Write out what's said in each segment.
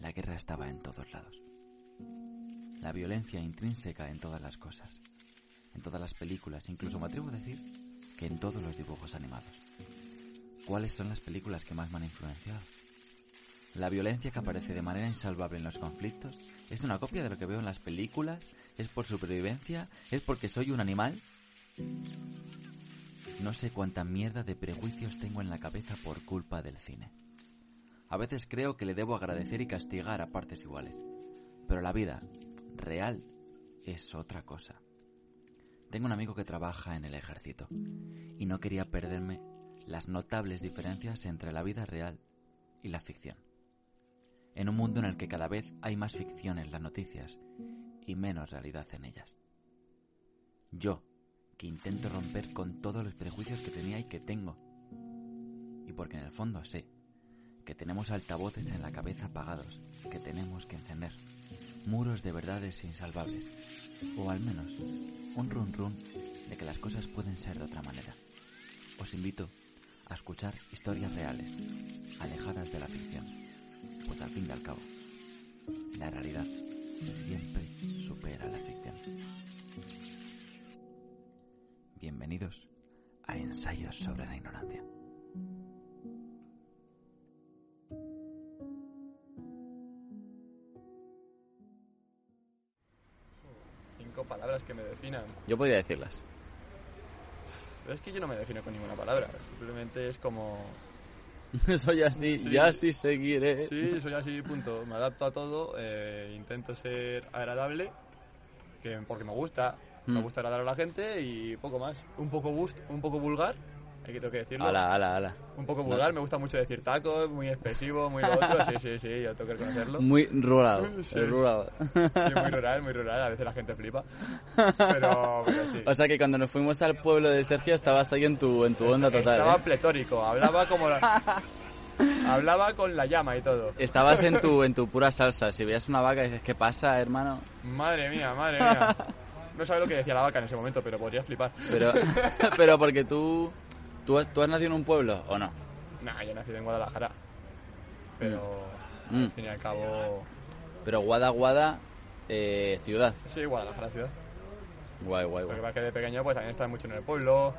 La guerra estaba en todos lados. La violencia intrínseca en todas las cosas. En todas las películas, incluso me atrevo a decir que en todos los dibujos animados. ¿Cuáles son las películas que más me han influenciado? La violencia que aparece de manera insalvable en los conflictos es una copia de lo que veo en las películas, es por supervivencia, es porque soy un animal. No sé cuánta mierda de prejuicios tengo en la cabeza por culpa del cine. A veces creo que le debo agradecer y castigar a partes iguales. Pero la vida real es otra cosa. Tengo un amigo que trabaja en el ejército y no quería perderme las notables diferencias entre la vida real y la ficción. En un mundo en el que cada vez hay más ficción en las noticias y menos realidad en ellas. Yo, que intento romper con todos los prejuicios que tenía y que tengo. Y porque en el fondo sé que tenemos altavoces en la cabeza apagados, que tenemos que encender, muros de verdades insalvables, o al menos un run run de que las cosas pueden ser de otra manera. Os invito a escuchar historias reales, alejadas de la ficción, pues al fin y al cabo, la realidad siempre supera la ficción. Bienvenidos a Ensayos sobre la Ignorancia. Palabras que me definan. Yo podría decirlas. Pero es que yo no me defino con ninguna palabra. Simplemente es como. Soy así, Sí. y así seguiré. Sí, soy así, punto. Me adapto a todo. eh, intento ser agradable. Que, porque me gusta. Me Mm. gusta agradar a la gente y poco más. Un poco bust, un poco vulgar. Hay que tengo que decirlo. Ala, ala, ala. Un poco No. vulgar. Me gusta mucho decir tacos, muy expresivo, muy lo otro. Sí, sí, sí, yo tengo que reconocerlo. Muy rural. Sí. rural. Sí, muy rural, muy rural. A veces la gente flipa. Pero, pero sí. O sea que cuando nos fuimos al pueblo de Sergio estabas ahí en tu, en tu onda total. Estaba ¿eh? pletórico, hablaba como la... hablaba con la llama y todo. Estabas en tu, en tu pura salsa. Si veías una vaca dices, ¿qué pasa, hermano? Madre mía, madre mía. No sabes lo que decía la vaca en ese momento, pero podrías flipar. Pero, pero porque tú, tú, tú has nacido en un pueblo, ¿o no? Nah, yo nací en Guadalajara. Pero Mm. al fin y al cabo. Pero Guada, Guada, eh, ciudad. Sí, Guadalajara ciudad. Guay, guay, Porque guay. va que de pequeño pues también estás mucho en el pueblo.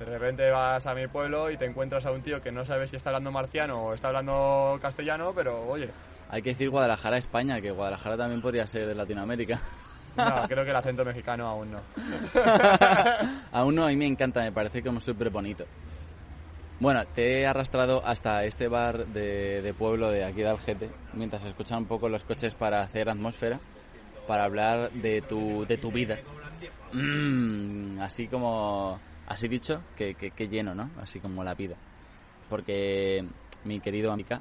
De repente vas a mi pueblo y te encuentras a un tío que no sabes si está hablando marciano o está hablando castellano, pero oye, Hay que decir Guadalajara, España, que Guadalajara también podría ser de Latinoamérica. no, creo que el acento mexicano aún no. Aún no, a mí me encanta, me parece como súper bonito. Bueno, te he arrastrado hasta este bar de, pueblo de aquí de Algete, mientras escuchan un poco los coches para hacer atmósfera, para hablar de tu, de tu vida. Mm, así como, así dicho, que, que, lleno, ¿no? Así como la vida. Porque mi querido amiga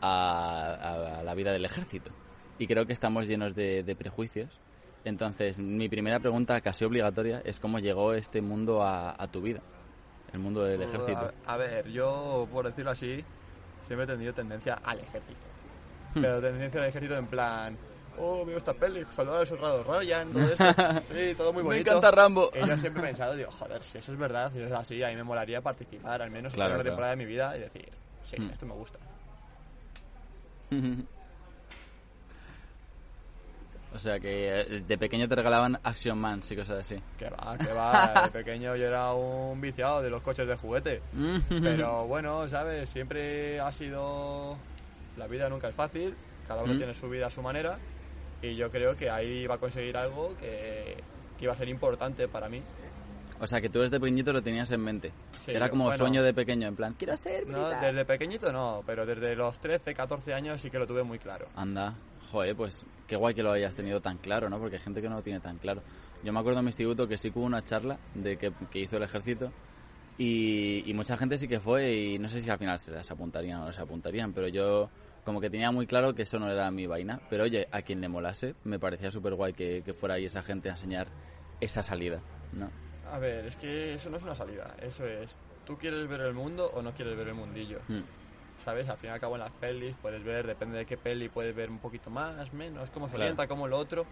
a, a la vida del ejército. Y creo que estamos llenos de prejuicios. Entonces, mi primera pregunta, casi obligatoria, es cómo llegó este mundo a, a tu vida, el mundo del ejército. A, a ver, yo, por decirlo así, siempre he tenido tendencia al ejército. Hmm. Pero tendencia al ejército en plan, oh, veo esta peli, Soldado del Soldado Ryan, todo esto. Sí, todo muy Me bonito. encanta Rambo. Y yo siempre he pensado, digo, joder, si eso es verdad, si eso es así, a mí me molaría participar, al menos Claro, en una claro. temporada de mi vida y decir, sí, Hmm. esto me gusta. o sea que eh, de pequeño te regalaban Action Man y cosas así. Que va, que va, de pequeño yo era un viciado de los coches de juguete. Pero bueno, ¿sabes? Siempre ha sido... La vida nunca es fácil, cada uno Mm. tiene su vida a su manera y yo creo que ahí va a conseguir algo que, que iba a ser importante para mí. O sea, que tú desde pequeñito lo tenías en mente. Sí, Era como bueno. sueño de pequeño, en plan, quiero ser No, militar. desde pequeñito no, pero desde los 13, 14 años sí que lo tuve muy claro. Anda, joder, pues qué guay que lo hayas tenido tan claro, ¿no? Porque hay gente que no lo tiene tan claro. Yo me acuerdo en mi instituto que sí que hubo una charla de que, que hizo el ejército y, y mucha gente sí que fue y no sé si al final se las apuntarían o no se apuntarían, pero yo como que tenía muy claro que eso no era mi vaina. Pero oye, a quien le molase, me parecía súper guay que, que fuera ahí esa gente a enseñar esa salida, ¿no? A ver, es que eso no es una salida, eso es, ¿tú quieres ver el mundo o no quieres ver el mundillo? Mm, ¿Sabes? Al fin y al cabo en las pelis puedes ver, depende de qué peli, puedes ver un poquito más, menos, cómo se Claro. orienta, cómo lo otro.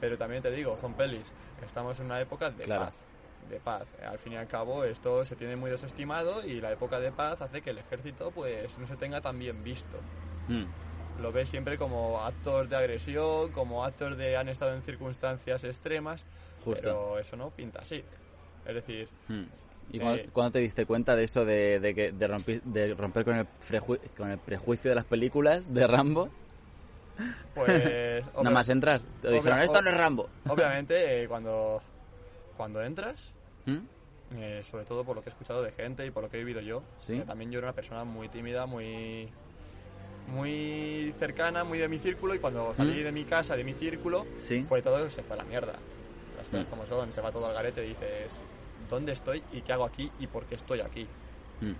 Pero también te digo, son pelis. Estamos en una época de Claro. paz. De paz. Al fin y al cabo esto se tiene muy desestimado y la época de paz hace que el ejército pues no se tenga tan bien visto. mm, Lo ves siempre como actos de agresión, como actos de han estado en circunstancias extremas, Justo. pero eso no pinta así. Es decir, mm. ¿Y Eh, cuándo, te diste cuenta de eso de, de, que, de, rompi- de romper con el, con el prejuicio de las películas de Rambo? pues... Nada más entrar. Te dijeron, esto no es Rambo. Obviamente, eh, cuando, cuando entras, ¿Mm? eh, sobre todo por lo que he escuchado de gente y por lo que he vivido yo, Sí. también yo era una persona muy tímida, muy muy cercana, muy de mi círculo y cuando salí ¿Mm? de mi casa, de mi círculo, Sí. fue todo, se fue a la mierda. Las cosas Mm. como son, se va todo al garete y dices, ¿dónde estoy y qué hago aquí y por qué estoy aquí? Mm.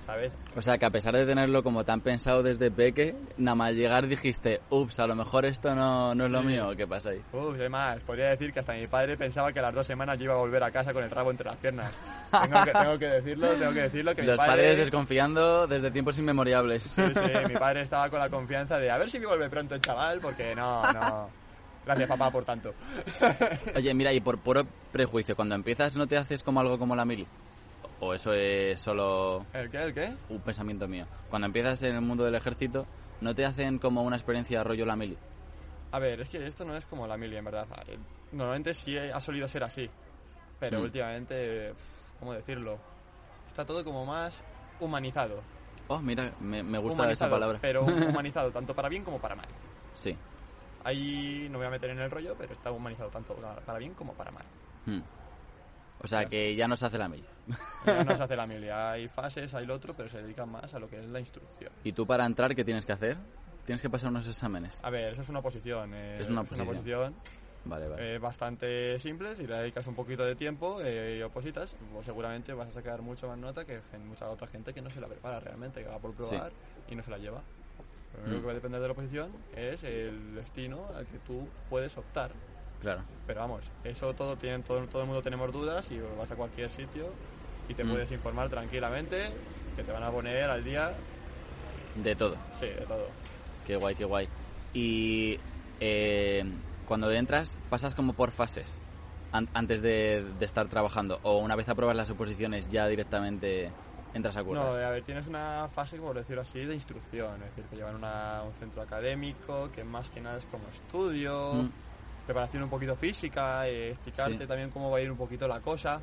¿Sabes? O sea, que a pesar de tenerlo como tan pensado desde peque, nada más llegar dijiste, ups, a lo mejor esto no, no es lo Sí. mío. ¿Qué pasa ahí? Uf, es más, podría decir que hasta mi padre pensaba que a las dos semanas yo iba a volver a casa con el rabo entre las piernas. Tengo que, tengo que decirlo, tengo que decirlo que mi Los padre... padres desconfiando desde tiempos inmemoriales. Sí, sí, mi padre estaba con la confianza de a ver si me vuelve pronto el chaval, porque no, no. Gracias papá por tanto. Oye, mira, y por puro prejuicio, cuando empiezas no te haces como algo como la mili. O eso es solo ¿El qué? ¿El qué? un pensamiento mío. Cuando empiezas en el mundo del ejército, ¿no te hacen como una experiencia rollo la mili? A ver, es que esto no es como la mili, en verdad. Eh, Normalmente sí ha solido ser así, pero Mm. últimamente, ¿cómo decirlo? Está todo como más humanizado. Oh, mira, me, me gusta humanizado, esa palabra. Pero humanizado, tanto para bien como para mal. Sí. Ahí no me voy a meter en el rollo, pero está humanizado tanto para bien como para mal. Mm. O sea, que ya no se hace la mili. Ya no se hace la mili, hay fases, hay lo otro, pero se dedican más a lo que es la instrucción. ¿Y tú para entrar qué tienes que hacer? Tienes que pasar unos exámenes. A ver, eso es una posición. eh, Es una posición. posición Vale, vale. eh, bastante simple. Si le dedicas un poquito de tiempo eh, y opositas, pues seguramente vas a sacar mucho más nota que mucha otra gente que no se la prepara realmente, que va por probar y no se la lleva. Lo único Mm. que va a depender de la oposición es el destino al que tú puedes optar. Claro. Pero vamos, eso todo tienen todo, todo el mundo tenemos dudas y vas a cualquier sitio y te Mm. puedes informar tranquilamente que te van a poner al día, De todo. sí, de todo. Qué guay, qué guay. Y eh, cuando entras, pasas como por fases an- antes de, de estar trabajando. O una vez apruebas las oposiciones, ya directamente entras a currar. No, a ver, tienes una fase, por decirlo así, de instrucción. Es decir, te llevan a un centro académico que más que nada es como estudio, Mm. preparación un poquito física, eh, explicarte Sí. también cómo va a ir un poquito la cosa,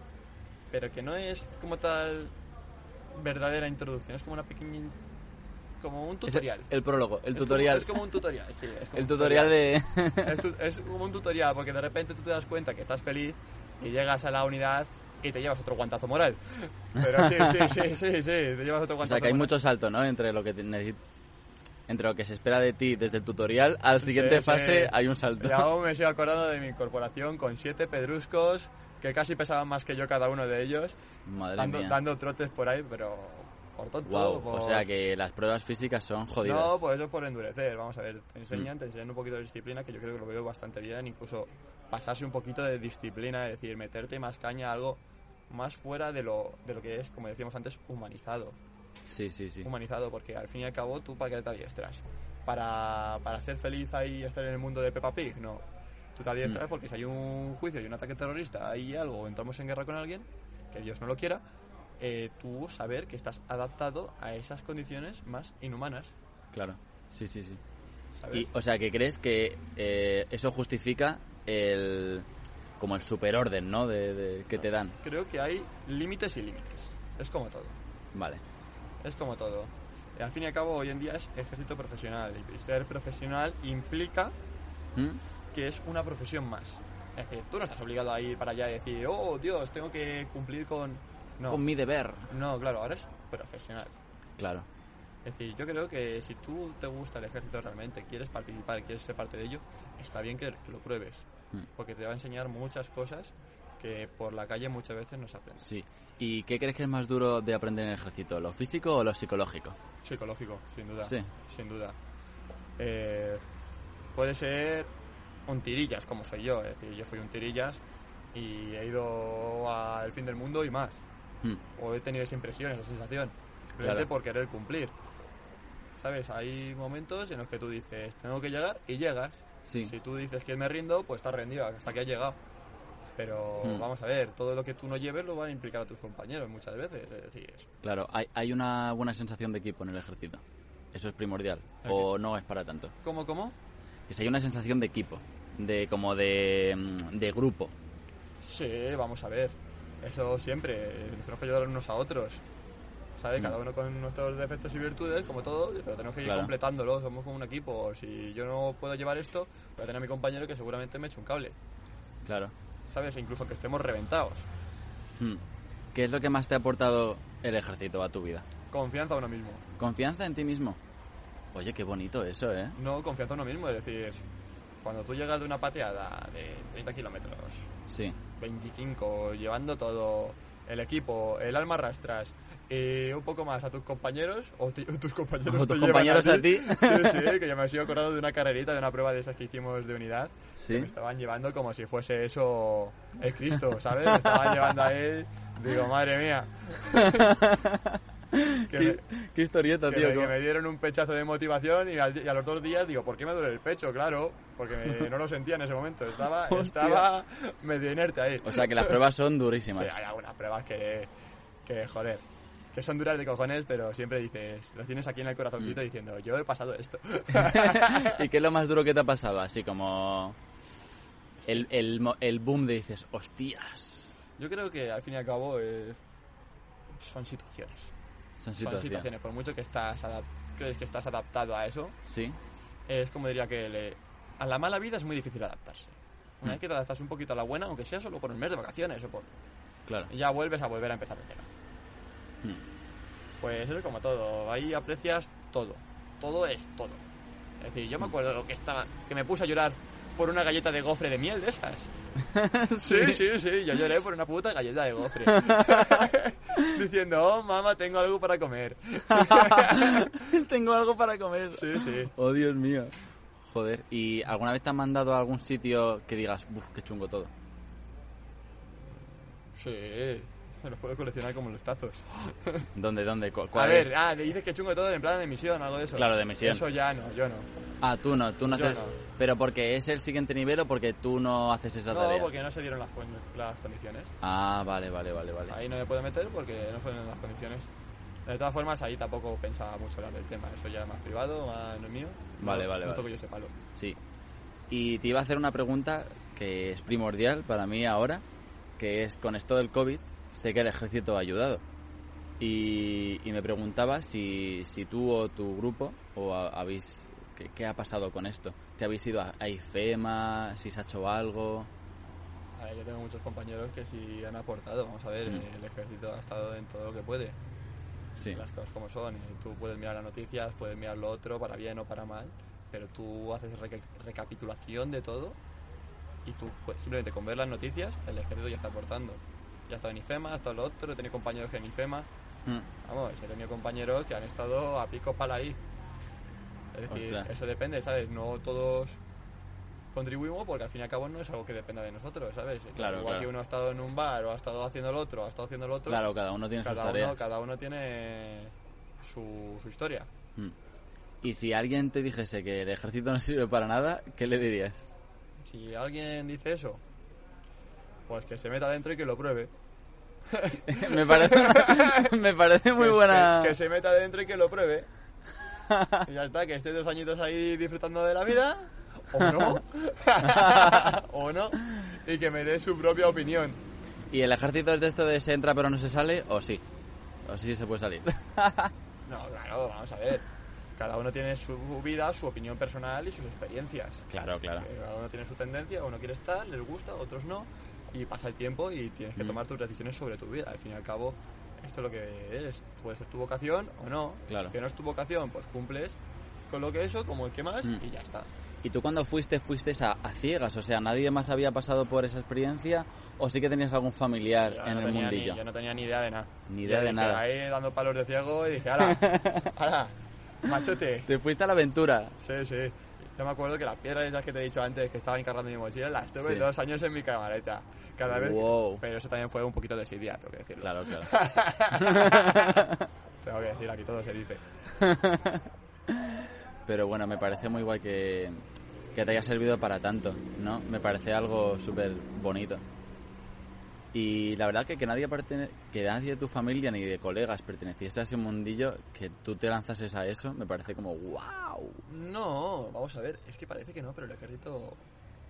pero que no es como tal verdadera introducción, es como una pequeña... como un Es tutorial. el, el prólogo, el Es tutorial. Como, es como un tutorial, sí. es como el un tutorial de... es, tu- es como un tutorial, porque de repente tú te das cuenta que estás feliz y llegas a la unidad y te llevas otro guantazo moral. Pero sí, sí, sí, sí, sí, te llevas otro o guantazo sea, que hay moral. mucho salto, ¿no? Entre lo que entre lo que se espera de ti desde el tutorial al siguiente Sí, sí. fase hay un salto. Y aún me sigo acordando de mi incorporación con siete pedruscos que casi pesaban más que yo cada uno de ellos, Madre dando, mía. dando trotes por ahí, pero por tonto. Wow, por- o sea que las pruebas físicas son jodidas. No, pues eso por endurecer. Vamos a ver, te enseñan, te enseñan un poquito de disciplina, que yo creo que lo veo bastante bien. Incluso pasarse un poquito de disciplina, es decir, meterte más caña a algo más fuera de lo, de lo que es, como decíamos antes, humanizado. Sí, sí, sí. Humanizado, porque al fin y al cabo, ¿tú para qué te adiestras? ¿Para, para ser feliz ahí y estar en el mundo de Peppa Pig? No. Tú te adiestras Mm. porque si hay un juicio y un ataque terrorista, hay algo, entramos en guerra con alguien, que Dios no lo quiera, eh, tú saber que estás adaptado a esas condiciones más inhumanas. Claro. Sí, sí, sí. ¿sabes? Y, o sea, que crees que eh, eso justifica el como el superorden, ¿no? De, de- que te dan. Creo que hay límites y límites. Es como todo. Vale. Es como todo. Y al fin y al cabo, hoy en día es ejército profesional. Y ser profesional implica ¿Mm? que es una profesión más. Es decir, tú no estás obligado a ir para allá y decir, oh Dios, tengo que cumplir con. No, Con mi deber. no, claro, ahora es profesional. Claro. Es decir, yo creo que si tú te gusta el ejército realmente, quieres participar, quieres ser parte de ello, está bien que, que lo pruebes. Mm. Porque te va a enseñar muchas cosas que por la calle muchas veces no se aprenden. Sí. ¿Y qué crees que es más duro de aprender en el ejército? ¿Lo físico o lo psicológico? Psicológico, sin duda. Sí. Sin duda. Eh, puede ser un tirillas, como soy yo. Es decir, yo soy un tirillas y he ido al fin del mundo y más. Mm. O he tenido esa impresión, esa sensación. Claro. por querer cumplir. ¿Sabes? Hay momentos en los que tú dices, tengo que llegar y llegas. Sí. Si tú dices que me rindo, pues estás rendido hasta que has llegado. Pero Mm. vamos a ver, todo lo que tú no lleves lo van a implicar a tus compañeros muchas veces. Es decir, Claro, hay, hay una buena sensación de equipo en el ejército. Eso es primordial. ¿O no es para tanto? ¿cómo, cómo? Que si hay una sensación de equipo. De como de, mm, de grupo. Sí, vamos a ver. Eso siempre. Nos tenemos que ayudar unos a otros. ¿Sabes? Mm. Cada uno con nuestros defectos y virtudes, como todo, pero tenemos que ir Claro. completándolo. Somos como un equipo. Si yo no puedo llevar esto, voy a tener a mi compañero que seguramente me eche un cable. Claro. ¿Sabes? Incluso que estemos reventados. Mm. ¿Qué es lo que más te ha aportado el ejército a tu vida? Confianza a uno mismo. ¿Confianza en ti mismo? Oye, qué bonito eso, ¿eh? No, confianza en uno mismo. Es decir, cuando tú llegas de una pateada de 30 kilómetros, Sí. 25, llevando todo, el equipo, el alma arrastras, y un poco más a tus compañeros, o ti- tus compañeros, O te tus llevan compañeros a ti. Sí, sí, que yo me sigo acordado de una carrerita, de una prueba de esas que hicimos de unidad, Sí. que me estaban llevando como si fuese eso el Cristo, ¿sabes? Me estaban llevando a él, digo, madre mía. que, me, qué historieta, que me- que me dieron un pechazo de motivación y, al y a los dos días digo, ¿por qué me duele el pecho? Claro, porque me- no lo sentía en ese momento, estaba, Hostia. estaba medio inerte ahí. O sea que las pruebas son Sí, durísimas. hay algunas pruebas que, que, joder, que son duras de cojones, pero siempre dices, lo tienes aquí en el Mm. corazoncito diciendo, yo he pasado esto. ¿Y qué es lo más duro que te ha pasado? Así como el, el, mo- el boom de dices, hostias. yo creo que al fin y al cabo eh, son situaciones. Son Son situaciones. por mucho que estás crees que estás adaptado a eso, Sí. es como diría que le- a la mala vida es muy difícil adaptarse. Una Mm. vez que te adaptas un poquito a la buena, aunque sea solo por un mes de vacaciones o por... Claro. y ya vuelves a volver a empezar de cero. Mm. Pues eso es como todo, ahí aprecias todo, todo es todo. Es decir, yo me acuerdo lo que estaba, que me puse a llorar por una galleta de gofre de miel de esas. Sí, sí, sí, yo lloré por una puta galleta de gofre. Diciendo, oh mamá, tengo algo para comer. Tengo algo para comer. Sí, sí. Oh, Dios mío. Joder, ¿y alguna vez te han mandado a algún sitio que digas, uff, qué chungo todo? Sí, me los puedo coleccionar como los tazos. ¿Dónde, dónde? cu- A ¿Cuál ver, es? ah, le dices que chungo todo en plan de misión, algo de eso. Claro, de misión. Eso ya no, yo no. Ah, tú no, tú no Yo haces... no. Pero porque es el siguiente nivel o porque tú no haces esa No, tarea. porque no se dieron las, las condiciones. Ah, vale, vale, vale, vale. Ahí no me puedo meter porque no fueron las condiciones. De todas formas, ahí tampoco pensaba mucho hablar del tema. Eso ya es más privado, más no es mío. Vale, no, vale, no vale. toco yo ese palo. Sí. Y te iba a hacer una pregunta que es primordial para mí ahora, que es con esto del COVID, sé que el ejército ha ayudado. Y, y me preguntaba si, si tú o tu grupo o ha- habéis... ¿qué, qué ha pasado con esto? Si habéis ido a, a IFEMA, si se ha hecho algo... A ver, yo tengo muchos compañeros que sí han aportado. Vamos a ver, Mm. el ejército ha estado en todo lo que puede. Sí, Las cosas como son. tú puedes mirar las noticias, puedes mirar lo otro, para bien o para mal. Pero tú haces reca- recapitulación de todo. Y tú, pues, simplemente con ver las noticias, el ejército ya está aportando. Ya estado en IFEMA, ha estado lo otro. He tenido compañeros que en IFEMA Mm, Vamos, he tenido compañeros que han estado a pico pala ahí. Es decir, Ostras. eso depende, ¿sabes? No todos contribuimos porque al fin y al cabo no es algo que dependa de nosotros, ¿sabes? Claro, Igual claro. que uno ha estado en un bar o ha estado haciendo lo otro, ha estado haciendo lo otro. Claro, cada uno tiene sus cada tareas. uno, cada uno tiene su, su historia. Mm. Y si alguien te dijese que el ejército no sirve para nada, ¿qué le dirías? Si alguien dice eso, pues que se meta adentro y que lo pruebe. me parece, me parece muy Que- buena... Que, que se meta adentro y que lo pruebe. Y ya está, que esté dos añitos ahí disfrutando de la vida. O no. o no. Y que me dé su propia opinión. ¿Y el ejército es de esto de se entra pero no se sale? ¿O sí? ¿O sí se puede salir? No, claro, vamos a ver. cada uno tiene su vida, su opinión personal y sus experiencias. Claro, claro. Cada uno tiene su tendencia, uno quiere estar, les gusta, otros no, y pasa el tiempo y tienes que Mm. tomar tus decisiones sobre tu vida. Al fin y al cabo, esto es lo que es. Puede ser tu vocación o no. Claro. Que no es tu vocación, pues cumples con lo que eso, como el que más, Mm. y ya está. ¿Y tú cuando fuiste, fuiste a, a ciegas? O sea, ¿nadie más había pasado por esa experiencia? ¿O sí que tenías algún familiar Yo en no el mundillo? Ni, yo no tenía ni idea de nada. Ni Yo idea de dije, nada. Ahí dando palos de ciego y dije, ¡hala! ¡hala! ¡Machote! Te fuiste a la aventura. Sí, sí. Yo me acuerdo que las piedras esas que te he dicho antes que estaban encargando mi mochila, las tuve Sí. dos años en mi camareta. Cada vez. Wow. Pero eso también fue un poquito de desidia, tengo que decirlo. Claro, claro. Tengo que decir, aquí todo se dice. Pero bueno, me parece muy guay que, que te haya servido para tanto, ¿no? Me parece algo súper bonito. Y la verdad que, que nadie pertene- que nadie de tu familia ni de colegas perteneciese a ese mundillo, que tú te lanzases a eso, me parece como wow. No, vamos a ver, es que parece que no, pero el ejército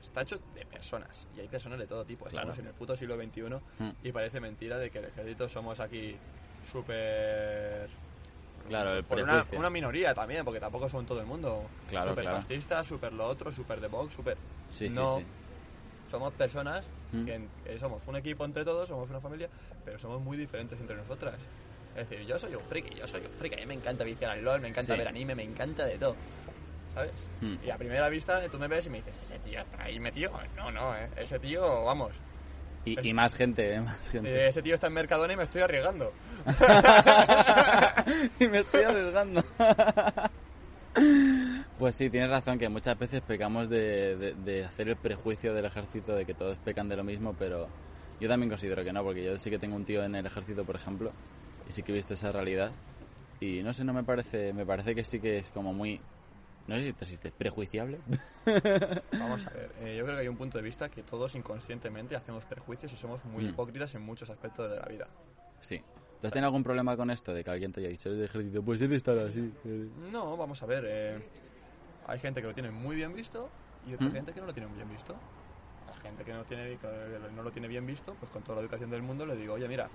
está hecho de personas. Y hay personas de todo tipo. Estamos Claro. en el puto siglo XXI Mm. y parece mentira de que el ejército somos aquí súper... Claro, el por una, una minoría también, porque tampoco son todo el mundo. Claro, Súper claro. fascistas, súper lo otro, súper de Vox, súper... Sí, sí, no, sí. Somos personas Mm. que, que somos un equipo entre todos, somos una familia, pero somos muy diferentes entre nosotras. Es decir, yo soy un friki, yo soy un friki, a mí me encanta viciar al LOL, me encanta Sí. ver anime, me encanta de todo. ¿Sabes? Mm. Y a primera vista tú me ves y me dices, ese tío está ahí metido. No, no, ¿eh? ese tío, vamos. Y, y más gente, ¿eh? Más gente. eh, ese tío está en Mercadona y me estoy arriesgando. y me estoy arriesgando. Pues sí, tienes razón que muchas veces pecamos de, de- de hacer el prejuicio del ejército de que todos pecan de lo mismo, pero yo también considero que no, porque yo sí que tengo un tío en el ejército, por ejemplo, y sí que he visto esa realidad. Y no sé, no me parece, me parece que sí que es como muy, no sé si esto existe, prejuiciable. Vamos a ver, eh, yo creo que hay un punto de vista que todos inconscientemente hacemos perjuicios y somos muy Mm. hipócritas en muchos aspectos de la vida. Sí. ¿Tú has tenido algún problema con esto de que alguien te haya dicho el ejército? Pues debe estar así. No, vamos a ver. eh, hay gente que lo tiene muy bien visto y otra ¿Mm? gente que no lo tiene muy bien visto. A la gente que no, tiene, que no lo tiene bien visto, pues con toda la educación del mundo le digo, oye, mira,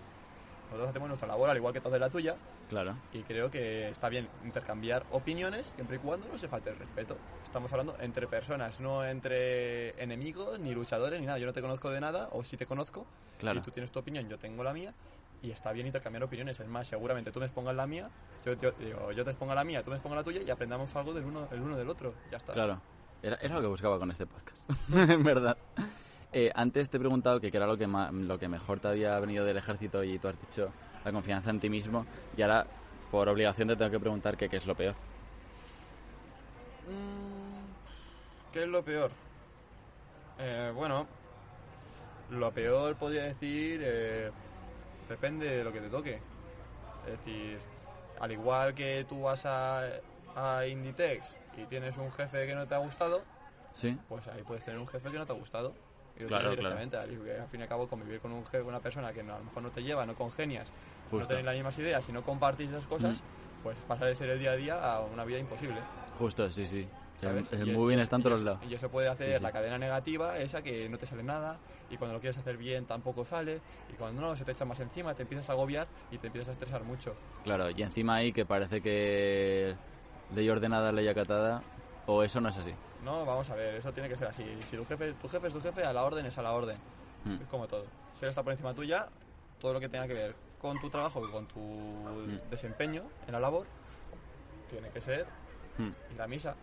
nosotros hacemos nuestra labor al igual que tú haces la tuya Claro. y creo que está bien intercambiar opiniones siempre y cuando no se falte el respeto. Estamos hablando entre personas, no entre enemigos, ni luchadores, ni nada. Yo no te conozco de nada, o si te conozco, Claro. y tú tienes tu opinión, yo tengo la mía, y está bien intercambiar opiniones. Es más, seguramente tú me expongas la mía, yo, yo, digo, yo te exponga la mía, tú me expongas la tuya, y aprendamos algo del uno, el uno del otro. Ya está. Claro, era, era lo que buscaba con este podcast, en verdad. Eh, antes te he preguntado que qué era lo que, lo que mejor te había venido del ejército y tú has dicho la confianza en ti mismo y ahora por obligación te tengo que preguntar qué es lo peor. Mm, ¿Qué es lo peor? Eh, bueno, lo peor podría decir, eh, depende de lo que te toque. Es decir, al igual que tú vas a, a Inditex y tienes un jefe que no te ha gustado, ¿Sí? pues ahí puedes tener un jefe que no te ha gustado. Y lo Claro, directamente. Al, al fin y al cabo, convivir con un jefe, una persona que no- a lo mejor no te lleva, no congenias, no Justo. tenéis las mismas ideas y no compartís esas cosas, Mm. pues pasa de ser el día a día a una vida imposible. Justo, sí, sí. El, ¿sabes? el bien y- está en todos lados. Y eso puede hacer Sí, sí. la cadena negativa, esa que no te sale nada, y cuando lo quieres hacer bien tampoco sale, y cuando no, se te echa más encima, te empiezas a agobiar y te empiezas a estresar mucho. Claro, y encima ahí que parece que ley ordenada, ley acatada, o eso no es así. No, vamos a ver, eso tiene que ser así. Si tu jefe, tu jefe es tu jefe, a la orden es a la orden. Mm. Es como todo. Si él está por encima tuya, todo lo que tenga que ver con tu trabajo y con tu Mm. desempeño en la labor, tiene que ser Hmm, ir a misa.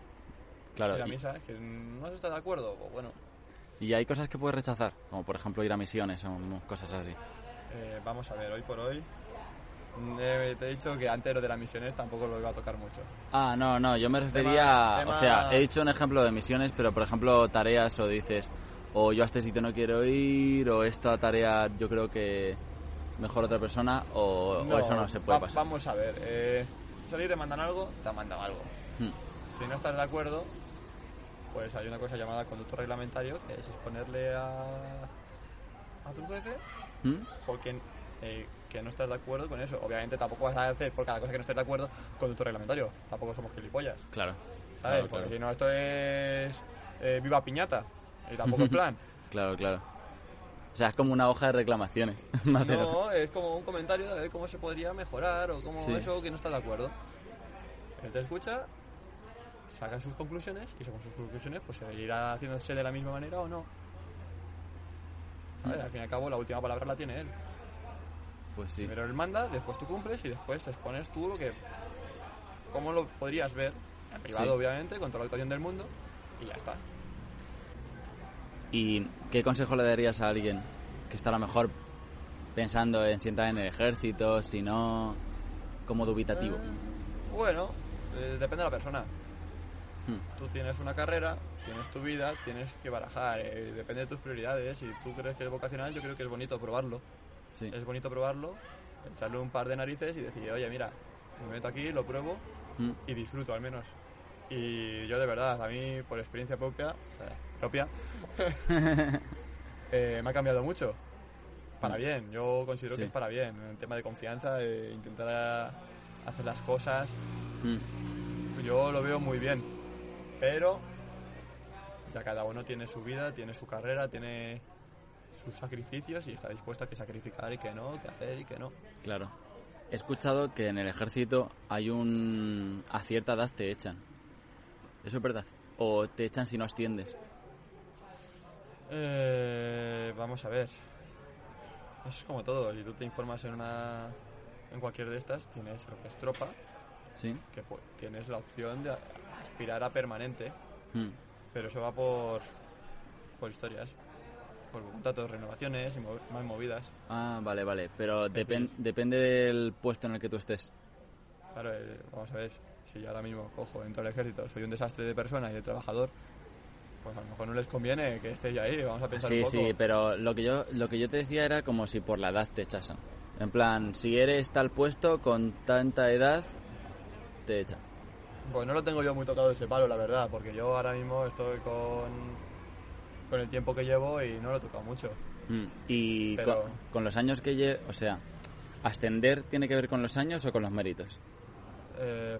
Claro, ir a y- misa, es que no se está de acuerdo, pues bueno, y hay cosas que puedes rechazar, como por ejemplo ir a misiones o cosas así. Eh, vamos a ver, hoy por hoy. mm, eh, te he dicho que antes de las misiones tampoco lo iba a tocar mucho. Ah, no, no, yo me refería, Tema- a- tema- o sea, he dicho un ejemplo de misiones, pero por ejemplo tareas o dices, o yo a este sitio no quiero ir, o esta tarea yo creo que mejor otra persona, o, o eso no se puede va- pasar. Vamos a ver, eh, si a ti te mandan algo, te han mandado algo. Hmm, Si no estás de acuerdo, pues hay una cosa llamada conducto reglamentario, que es exponerle a, a tu jefe ¿Mm? porque eh, que no estás de acuerdo con eso. Obviamente tampoco vas a hacer por cada cosa que no estés de acuerdo conducto reglamentario. Tampoco somos gilipollas. Claro, ¿Sabes? claro, Porque claro, si no, esto es eh, viva piñata. Y tampoco es plan. claro, claro. O sea, es como una hoja de reclamaciones. No, es como un comentario de ver cómo se podría mejorar o cómo Sí. eso que no estás de acuerdo. Él te escucha saca sus conclusiones y según sus conclusiones pues se irá haciéndose de la misma manera o no. ¿Sabes? Al fin y al cabo la última palabra la tiene él. Pues sí. Primero él manda, después tú cumples y después expones tú lo que... cómo lo podrías ver, en privado Sí. obviamente, con toda la educación del mundo y ya está. ¿Y qué consejo le darías a alguien que está a lo mejor pensando en si entrar en el ejército, si no, como dubitativo? Eh, bueno, eh, depende de la persona. Hmm. Tú tienes una carrera, tienes tu vida, tienes que barajar, eh, depende de tus prioridades. Si tú crees que es vocacional, yo creo que es bonito probarlo. Sí. Es bonito probarlo, echarle un par de narices y decir, oye, mira, me meto aquí, lo pruebo Mm. y disfruto al menos. Y yo de verdad, a mí por experiencia propia, eh, propia eh, me ha cambiado mucho. Para bien, yo considero Sí. que es para bien. En el tema de confianza, eh, intentar hacer las cosas, yo lo veo muy bien. Pero ya cada uno tiene su vida, tiene su carrera, tiene sus sacrificios y está dispuesto a que sacrificar y que no, que hacer y que no. Claro. He escuchado que en el ejército hay un... a cierta edad te echan. ¿Eso es verdad? ¿O te echan si no asciendes? Eh, vamos a ver. Es como todo. Si tú te informas en una, en cualquier de estas, tienes lo que es tropa, Sí. que pu- tienes la opción de aspirar a permanente, Mm. pero eso va por, por historias, por contratos, renovaciones y más movidas. Ah, vale, vale. Pero depen- depende del puesto en el que tú estés. Claro, eh, vamos a ver. Si yo ahora mismo cojo, entro al ejército, soy un desastre de persona y de trabajador, pues a lo mejor no les conviene que esté ahí. Vamos a pensar Sí, un poco. sí, pero lo que yo lo que yo te decía era como si por la edad te echasen. En plan, si eres tal puesto con tanta edad, te echan. Pues no lo tengo yo muy tocado ese palo, la verdad, porque yo ahora mismo estoy con, con el tiempo que llevo y no lo he tocado mucho. Mm, Y Pero- con, con los años que llevo, o sea, ascender tiene que ver con los años o con los méritos. Eh,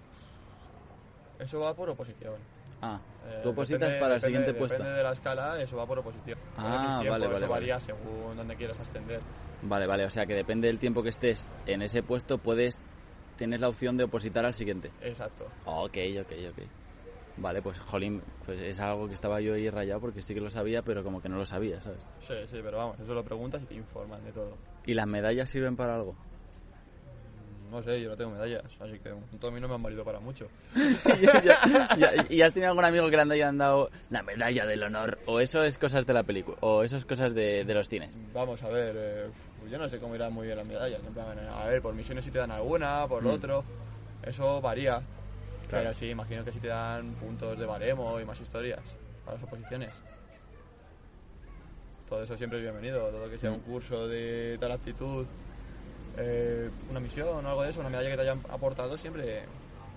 eso va por oposición. Ah, Eh, tú opositas depende- para el depende- siguiente puesto. Depende de la escala, eso va por oposición. Ah, tiempo, vale, vale, Eso vale. varía según donde quieras ascender. Vale, vale, o sea que depende del tiempo que estés en ese puesto, puedes tienes la opción de opositar al siguiente. Exacto. Ok, ok, ok. Vale, pues jolín, pues es algo que estaba yo ahí rayado porque sí que lo sabía, pero como que no lo sabía, ¿sabes? Sí, sí, pero vamos, eso lo preguntas y te informan de todo. ¿Y las medallas sirven para algo? No sé, yo no tengo medallas, así que momento a mí no me han valido para mucho. ¿Y has tenido algún amigo que le hayan dado la medalla del honor? ¿O eso es cosas de la película? ¿O eso es cosas de, de los cines? Vamos a ver, eh, yo no sé cómo irán muy bien las medallas. En plan, a ver, por misiones si te dan alguna, por lo Mm. otro. Eso varía. Claro. Pero sí, imagino que si te dan puntos de baremo y más historias para las oposiciones. Todo eso siempre es bienvenido. Todo que sea Mm. un curso de tal actitud, eh, una misión o algo de eso, una medalla que te hayan aportado, siempre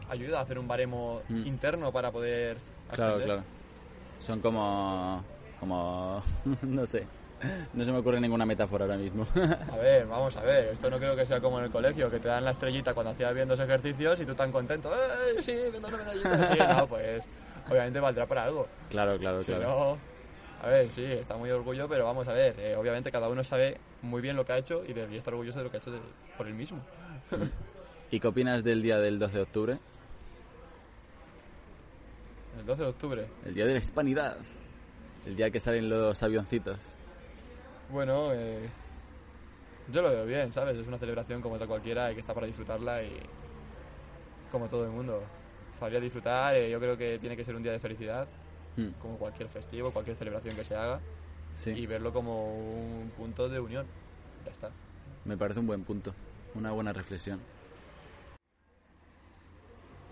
ayuda a hacer un baremo Mm. interno para poder. Claro, claro. Son como... como... no sé. No se me ocurre ninguna metáfora ahora mismo. A ver, vamos a ver, esto no creo que sea como en el colegio, que te dan la estrellita cuando hacías bien dos ejercicios y tú tan contento, ¡eh, sí, me dan una medallita! Sí, no, pues obviamente valdrá para algo. claro, claro, Si claro. no, a ver, sí, está muy orgullo, pero vamos a ver, eh, obviamente cada uno sabe muy bien lo que ha hecho y debería estar orgulloso de lo que ha hecho de- por él mismo. ¿Y qué opinas del día del 12 de octubre? El 12 de octubre. El día de la hispanidad. El día que salen los avioncitos. Bueno, eh, yo lo veo bien, ¿sabes? Es una celebración como otra cualquiera y que está para disfrutarla y como todo el mundo. Sabría disfrutar, eh, yo creo que tiene que ser un día de felicidad, Mm, como cualquier festivo, cualquier celebración que se haga, Sí, y verlo como un punto de unión. Ya está. me parece un buen punto. Una buena reflexión.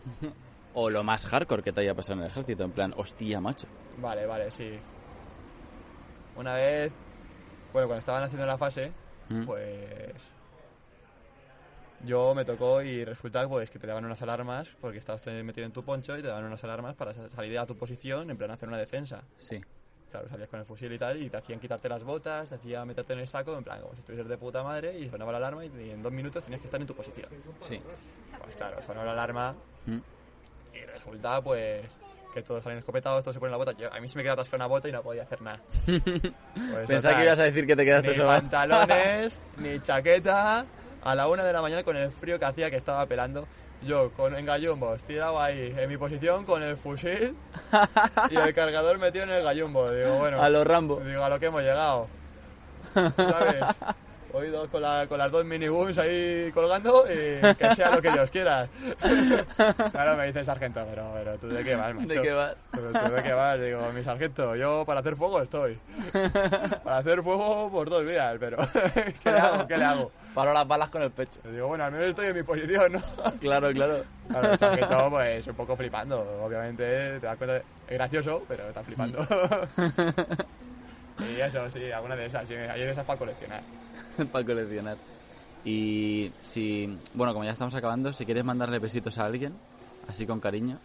o lo más hardcore que te haya pasado en el ejército. En plan, hostia, macho. Vale, vale, sí. Una vez, bueno, cuando estaban haciendo la fase, Mm, pues yo me tocó y resulta pues que te daban unas alarmas porque estabas metido en tu poncho y te daban unas alarmas para sa- salir a tu posición en plan hacer una defensa. Sí. Claro, salías con el fusil y tal y te hacían quitarte las botas, te hacían meterte en el saco, en plan como si estuvieses de puta madre y sonaba la alarma y en dos minutos tenías que estar en tu posición. Sí. Pues claro, sonó la alarma Mm, y resulta pues que todos salen escopetados, todos se ponen la bota. Yo- a mí se me quedaba atascado una bota y no podía hacer nada. Pues, Pensaba total, que ibas a decir que te quedaste ni solo. pantalones, ni chaqueta, a la una de la mañana con el frío que hacía que estaba pelando. Yo con en gallumbos, tirado ahí en mi posición con el fusil y el cargador metido en el gallumbo. Digo, bueno. A los Rambo. Digo, a lo que hemos llegado. ¿Sabes? Oídos con, la, con las dos miniguns ahí colgando y que sea lo que Dios quiera. claro, me dice sargento, pero, pero ¿tú de qué vas, macho? ¿De qué vas? Pero ¿tú de qué vas? Digo, mi sargento, yo para hacer fuego estoy. Para hacer fuego por dos vías, pero ¿qué le hago? ¿Qué le hago? Paro las balas con el pecho. Digo, bueno, al menos estoy en mi posición, ¿no? Claro, claro. Claro, el sargento, pues, un poco flipando. Obviamente, te das cuenta, es gracioso, pero está flipando. y eso, sí, alguna de esas. Sí, hay de esas para coleccionar. para coleccionar. Y si, bueno, como ya estamos acabando, si quieres mandarle besitos a alguien, así con cariño.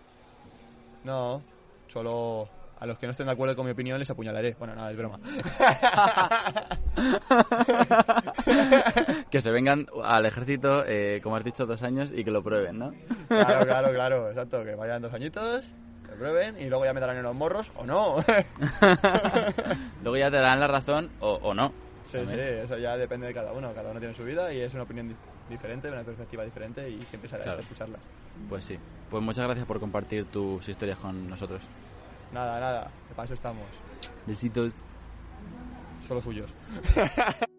No, solo a los que no estén de acuerdo con mi opinión les apuñalaré. Bueno, nada, es broma. que se vengan al ejército, eh, como has dicho, dos años y que lo prueben, ¿no? Claro, claro, claro, exacto. Que vayan dos añitos, lo prueben y luego ya me darán en los morros o no. luego ya te darán la razón o, o no. Sí, sí, eso ya depende de cada uno. Cada uno tiene su vida y es una opinión di diferente, una perspectiva diferente y siempre se agradece Claro. escucharla. Pues sí. Pues muchas gracias por compartir tus historias con nosotros. Nada, nada, de paso estamos. Besitos. Solo suyos.